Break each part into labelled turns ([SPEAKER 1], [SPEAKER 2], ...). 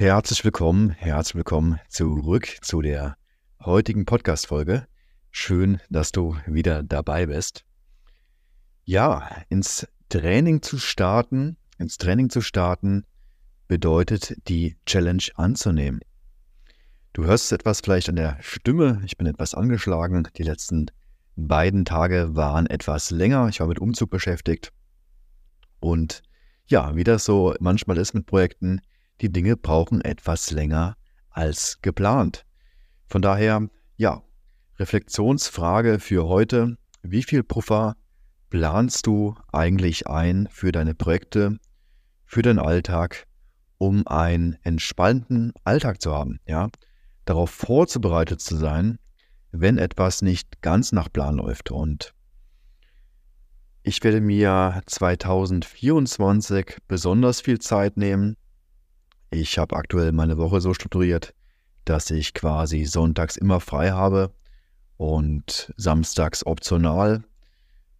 [SPEAKER 1] Herzlich willkommen, herzlich willkommen zurück zu der heutigen Podcast-Folge. Schön, dass du wieder dabei bist. Ja, ins Training zu starten, ins Training zu starten, bedeutet die Challenge anzunehmen. Du hörst etwas vielleicht an der Stimme. Ich bin etwas angeschlagen. Die letzten beiden Tage waren etwas länger. Ich war mit Umzug beschäftigt. Und ja, wie das so manchmal ist mit Projekten, die Dinge brauchen etwas länger als geplant. Von daher, ja, Reflexionsfrage für heute. Wie viel Puffer planst du eigentlich ein für deine Projekte, für deinen Alltag, um einen entspannten Alltag zu haben? Ja, darauf vorzubereitet zu sein, wenn etwas nicht ganz nach Plan läuft. Und ich werde mir 2024 besonders viel Zeit nehmen, ich habe aktuell meine Woche so strukturiert, dass ich quasi sonntags immer frei habe und samstags optional,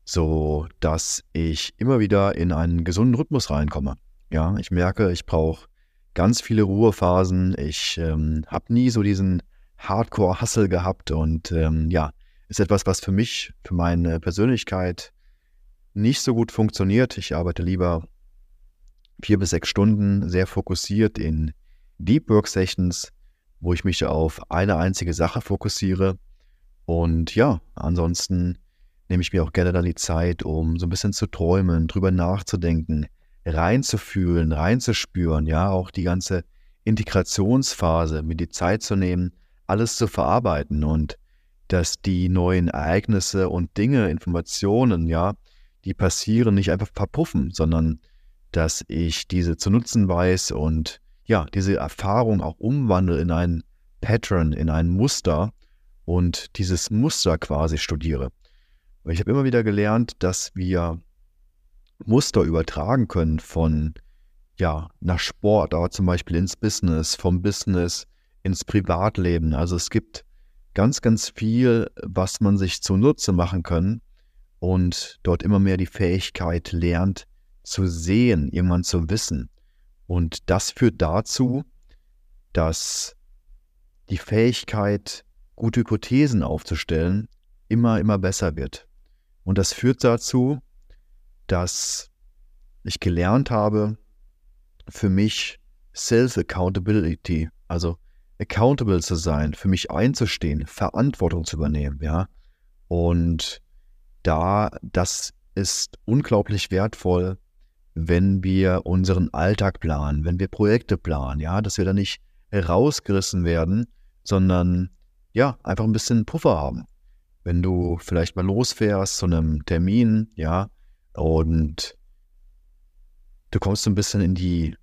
[SPEAKER 1] so dass ich immer wieder in einen gesunden Rhythmus reinkomme. Ja, ich merke, ich brauche ganz viele Ruhephasen. Ich ähm, habe nie so diesen Hardcore-Hustle gehabt und ähm, ja, ist etwas, was für mich, für meine Persönlichkeit nicht so gut funktioniert. Ich arbeite lieber vier bis sechs Stunden sehr fokussiert in Deep Work Sessions, wo ich mich auf eine einzige Sache fokussiere. Und ja, ansonsten nehme ich mir auch gerne dann die Zeit, um so ein bisschen zu träumen, drüber nachzudenken, reinzufühlen, reinzuspüren, ja, auch die ganze Integrationsphase, mir die Zeit zu nehmen, alles zu verarbeiten und dass die neuen Ereignisse und Dinge, Informationen, ja, die passieren, nicht einfach verpuffen, sondern dass ich diese zu nutzen weiß und ja, diese Erfahrung auch umwandle in ein Pattern, in ein Muster und dieses Muster quasi studiere. Ich habe immer wieder gelernt, dass wir Muster übertragen können von ja, nach Sport, aber zum Beispiel ins Business, vom Business ins Privatleben. Also es gibt ganz, ganz viel, was man sich zunutze machen kann und dort immer mehr die Fähigkeit lernt, zu sehen, irgendwann zu wissen. Und das führt dazu, dass die Fähigkeit, gute Hypothesen aufzustellen, immer, immer besser wird. Und das führt dazu, dass ich gelernt habe, für mich Self-Accountability, also accountable zu sein, für mich einzustehen, Verantwortung zu übernehmen, ja. Und da, das ist unglaublich wertvoll, wenn wir unseren Alltag planen, wenn wir Projekte planen, ja, dass wir da nicht rausgerissen werden, sondern ja, einfach ein bisschen Puffer haben. Wenn du vielleicht mal losfährst zu einem Termin, ja, und du kommst so ein bisschen in die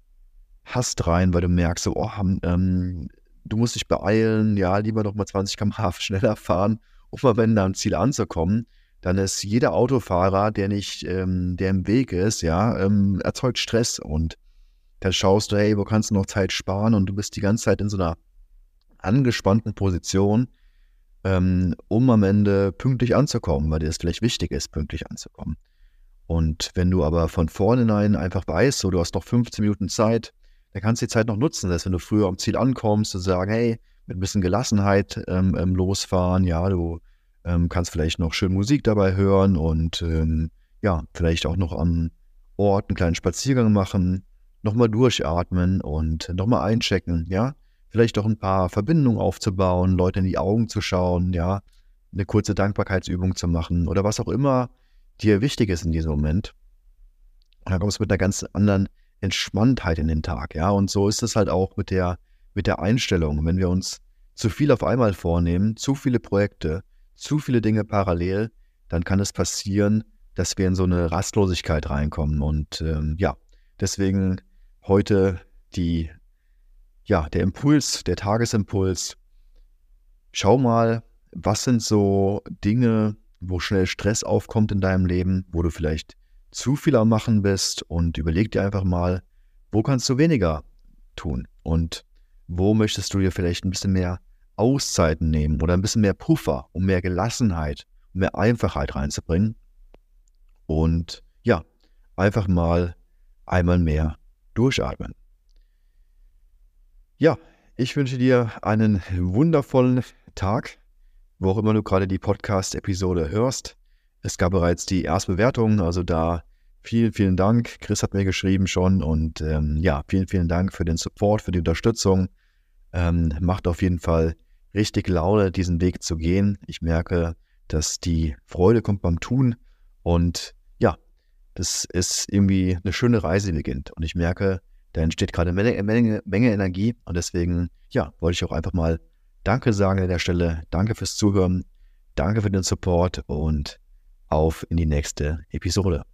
[SPEAKER 1] Hast rein, weil du merkst, oh, ähm, du musst dich beeilen, ja, lieber noch mal 20 km/h schneller fahren, um am Ende am Ziel anzukommen dann ist jeder Autofahrer, der nicht, ähm, der im Weg ist, ja, ähm, erzeugt Stress und dann schaust du, hey, wo kannst du noch Zeit sparen und du bist die ganze Zeit in so einer angespannten Position, ähm, um am Ende pünktlich anzukommen, weil dir das vielleicht wichtig ist, pünktlich anzukommen. Und wenn du aber von vornherein einfach weißt, so du hast noch 15 Minuten Zeit, dann kannst du die Zeit noch nutzen, dass wenn du früher am Ziel ankommst, zu sagen, hey, mit ein bisschen Gelassenheit ähm, ähm, losfahren, ja, du ähm, kannst vielleicht noch schön Musik dabei hören und ähm, ja, vielleicht auch noch am Ort einen kleinen Spaziergang machen, nochmal durchatmen und nochmal einchecken, ja. Vielleicht auch ein paar Verbindungen aufzubauen, Leute in die Augen zu schauen, ja, eine kurze Dankbarkeitsübung zu machen oder was auch immer dir wichtig ist in diesem Moment. Und dann kommst du mit einer ganz anderen Entspanntheit in den Tag, ja. Und so ist es halt auch mit der, mit der Einstellung. Wenn wir uns zu viel auf einmal vornehmen, zu viele Projekte, zu viele Dinge parallel, dann kann es passieren, dass wir in so eine Rastlosigkeit reinkommen. Und ähm, ja, deswegen heute die, ja, der Impuls, der Tagesimpuls. Schau mal, was sind so Dinge, wo schnell Stress aufkommt in deinem Leben, wo du vielleicht zu viel am Machen bist und überleg dir einfach mal, wo kannst du weniger tun und wo möchtest du dir vielleicht ein bisschen mehr Auszeiten nehmen oder ein bisschen mehr Puffer, um mehr Gelassenheit, um mehr Einfachheit reinzubringen. Und ja, einfach mal einmal mehr durchatmen. Ja, ich wünsche dir einen wundervollen Tag, wo auch immer du gerade die Podcast-Episode hörst. Es gab bereits die Erstbewertung, also da vielen, vielen Dank. Chris hat mir geschrieben schon und ähm, ja, vielen, vielen Dank für den Support, für die Unterstützung. Ähm, macht auf jeden Fall richtig Laune, diesen Weg zu gehen. Ich merke, dass die Freude kommt beim Tun und ja, das ist irgendwie eine schöne Reise, beginnt. Und ich merke, da entsteht gerade eine Menge, Menge, Menge Energie und deswegen, ja, wollte ich auch einfach mal Danke sagen an der Stelle. Danke fürs Zuhören. Danke für den Support und auf in die nächste Episode.